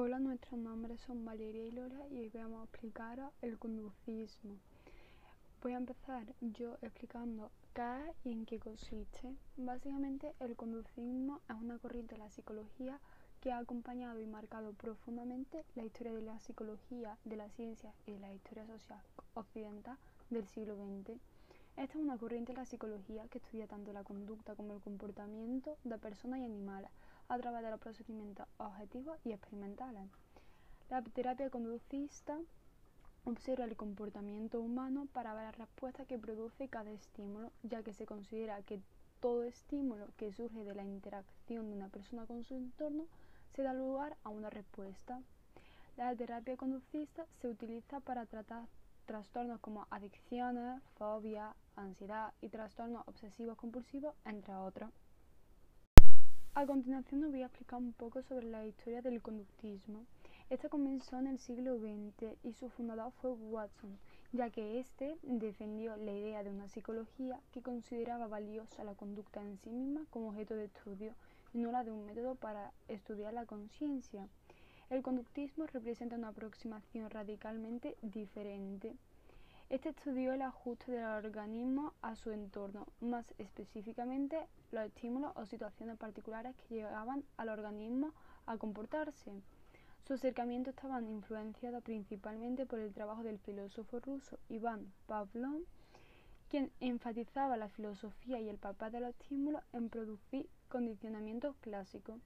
Hola, nuestros nombres son Valeria y Lola y hoy vamos a explicar el conductismo. Voy a empezar yo explicando qué es y en qué consiste. Básicamente, el conductismo es una corriente de la psicología que ha acompañado y marcado profundamente la historia de la psicología, de la ciencia y de la historia social occidental del siglo XX. Esta es una corriente de la psicología que estudia tanto la conducta como el comportamiento de personas y animales a través de los procedimientos objetivos y experimentales. La terapia conductista observa el comportamiento humano para ver las respuestas que produce cada estímulo, ya que se considera que todo estímulo que surge de la interacción de una persona con su entorno se da lugar a una respuesta. La terapia conductista se utiliza para tratar trastornos como adicciones, fobia, ansiedad y trastornos obsesivos compulsivos, entre otros. A continuación os voy a explicar un poco sobre la historia del conductismo. Esta comenzó en el siglo XX y su fundador fue Watson, ya que éste defendió la idea de una psicología que consideraba valiosa la conducta en sí misma como objeto de estudio no la de un método para estudiar la conciencia. El conductismo representa una aproximación radicalmente diferente. Este estudió el ajuste del organismo a su entorno, más específicamente los estímulos o situaciones particulares que llegaban al organismo a comportarse. Su acercamiento estaba influenciado principalmente por el trabajo del filósofo ruso Iván Pavlov, quien enfatizaba la filosofía y el papel de los estímulos en producir condicionamientos clásicos.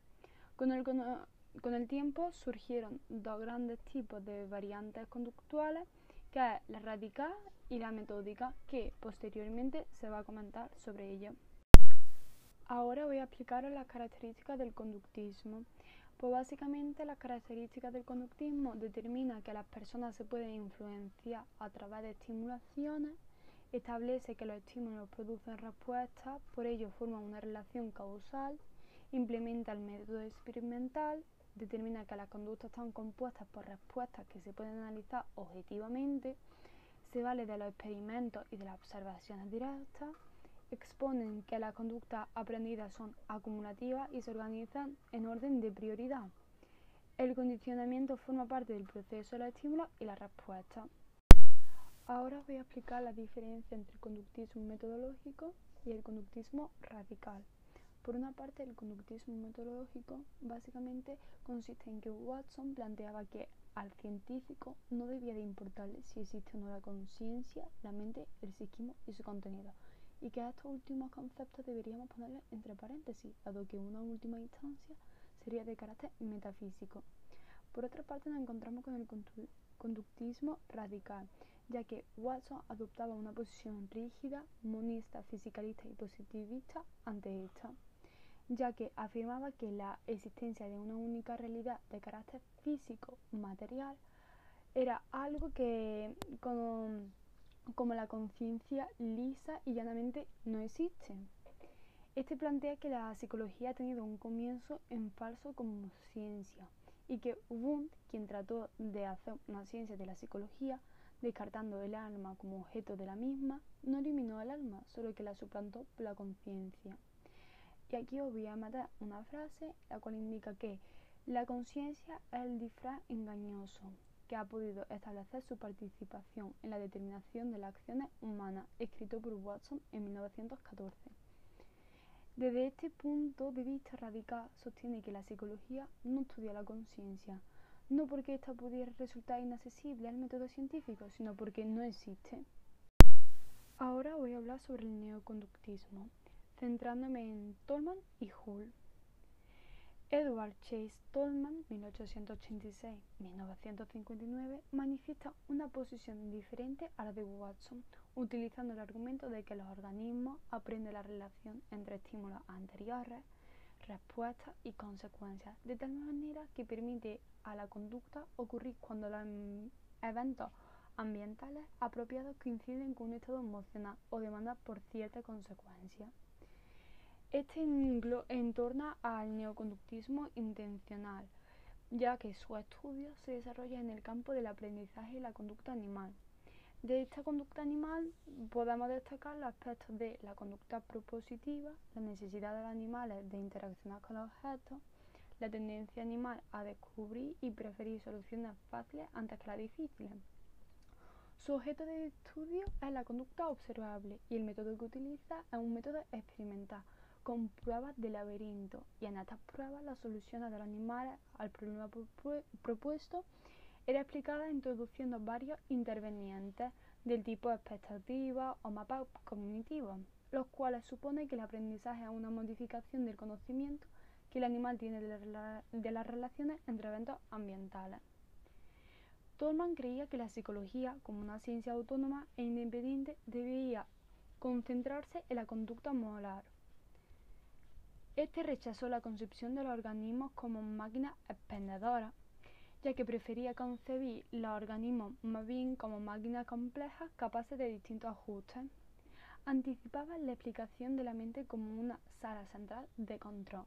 Con el, con el tiempo surgieron dos grandes tipos de variantes conductuales que es la radical y la metódica, que posteriormente se va a comentar sobre ello. Ahora voy a explicaros las características del conductismo. Pues básicamente las características del conductismo determina que las personas se pueden influenciar a través de estimulaciones, establece que los estímulos producen respuestas, por ello forman una relación causal, implementa el método experimental, determina que las conductas están compuestas por respuestas que se pueden analizar objetivamente, se vale de los experimentos y de las observaciones directas, exponen que las conductas aprendidas son acumulativas y se organizan en orden de prioridad. El condicionamiento forma parte del proceso de los estímulos y la respuesta. Ahora voy a explicar la diferencia entre el conductismo metodológico y el conductismo radical. Por una parte, el conductismo metodológico básicamente consiste en que Watson planteaba que al científico no debía de importarle si existe o no la conciencia, la mente, el psiquismo y su contenido, y que a estos últimos conceptos deberíamos ponerle entre paréntesis, dado que una última instancia sería de carácter metafísico. Por otra parte, nos encontramos con el conductismo radical, ya que Watson adoptaba una posición rígida, monista, fisicalista y positivista ante esta ya que afirmaba que la existencia de una única realidad de carácter físico material era algo que como, como la conciencia lisa y llanamente no existe. Este plantea que la psicología ha tenido un comienzo en falso como ciencia y que Wundt, quien trató de hacer una ciencia de la psicología, descartando el alma como objeto de la misma, no eliminó el alma, solo que la suplantó por la conciencia. Y aquí os voy a matar una frase la cual indica que la conciencia es el disfraz engañoso que ha podido establecer su participación en la determinación de las acciones humanas, escrito por Watson en 1914. Desde este punto de vista radical sostiene que la psicología no estudia la conciencia, no porque ésta pudiera resultar inaccesible al método científico, sino porque no existe. Ahora voy a hablar sobre el neoconductismo centrándome en Tolman y Hull. Edward Chase Tolman, 1886-1959, manifiesta una posición diferente a la de Watson, utilizando el argumento de que los organismos aprenden la relación entre estímulos anteriores, respuestas y consecuencias, de tal manera que permite a la conducta ocurrir cuando los eventos ambientales apropiados coinciden con un estado emocional o demanda por cierta consecuencia. Este entorna al neoconductismo intencional, ya que su estudio se desarrolla en el campo del aprendizaje y la conducta animal. De esta conducta animal podemos destacar los aspectos de la conducta propositiva, la necesidad de los animales de interaccionar con los objetos, la tendencia animal a descubrir y preferir soluciones fáciles antes que las difíciles. Su objeto de estudio es la conducta observable y el método que utiliza es un método experimental con pruebas de laberinto y en estas pruebas la solución de los animales al problema propuesto era explicada introduciendo varios intervenientes del tipo expectativa o mapa cognitivo, los cuales supone que el aprendizaje es una modificación del conocimiento que el animal tiene de, las relaciones entre eventos ambientales. Tolman creía que la psicología, como una ciencia autónoma e independiente, debía concentrarse en la conducta moral. Este rechazó la concepción de los organismos como máquinas expendedoras ya que prefería concebir los organismos más bien como máquinas complejas capaces de distintos ajustes. Anticipaba la explicación de la mente como una sala central de control,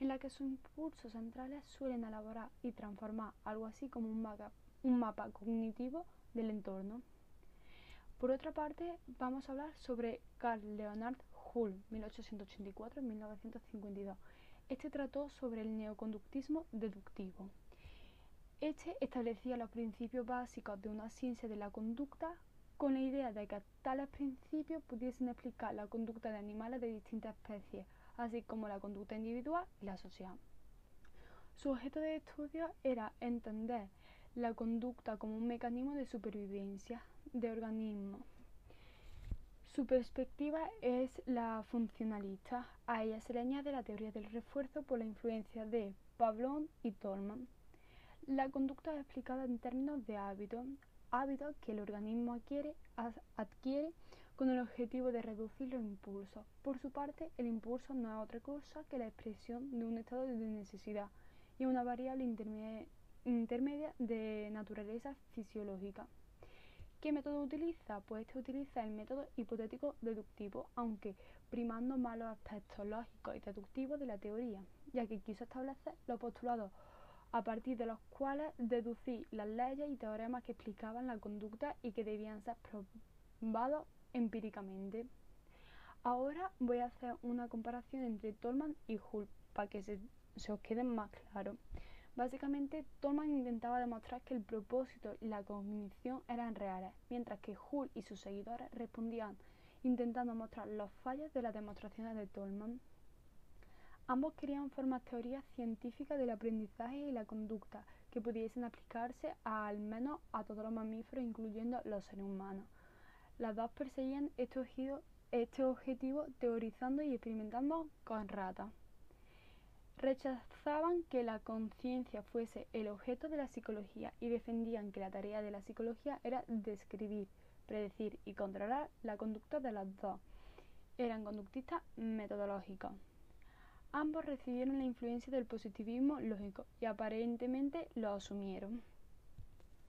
en la que sus impulsos centrales suelen elaborar y transformar algo así como un mapa, cognitivo del entorno. Por otra parte, vamos a hablar sobre Carl Leonard Hull, 1884-1952. Este trató sobre el neoconductismo deductivo. Este establecía los principios básicos de una ciencia de la conducta con la idea de que tales principios pudiesen explicar la conducta de animales de distintas especies, así como la conducta individual y la social. Su objeto de estudio era entender la conducta como un mecanismo de supervivencia de organismos. Su perspectiva es la funcionalista. A ella se le añade la teoría del refuerzo por la influencia de Pavlov y Tolman. La conducta es explicada en términos de hábitos, hábitos que el organismo adquiere, adquiere con el objetivo de reducir los impulsos. Por su parte, el impulso no es otra cosa que la expresión de un estado de necesidad y una variable intermedia de naturaleza fisiológica. ¿Qué método utiliza? Pues este utiliza el método hipotético deductivo, aunque primando más los aspectos lógicos y deductivos de la teoría, ya que quiso establecer los postulados a partir de los cuales deducí las leyes y teoremas que explicaban la conducta y que debían ser probados empíricamente. Ahora voy a hacer una comparación entre Tolman y Hull para que se, se os quede más claro. Básicamente, Tolman intentaba demostrar que el propósito y la cognición eran reales, mientras que Hull y sus seguidores respondían intentando mostrar los fallos de las demostraciones de Tolman. Ambos querían formar teorías científicas del aprendizaje y la conducta que pudiesen aplicarse al menos a todos los mamíferos, incluyendo los seres humanos. Las dos perseguían este, este objetivo teorizando y experimentando con ratas. Rechazaban que la conciencia fuese el objeto de la psicología y defendían que la tarea de la psicología era describir, predecir y controlar la conducta de las dos. Eran conductistas metodológicos. Ambos recibieron la influencia del positivismo lógico y aparentemente lo asumieron.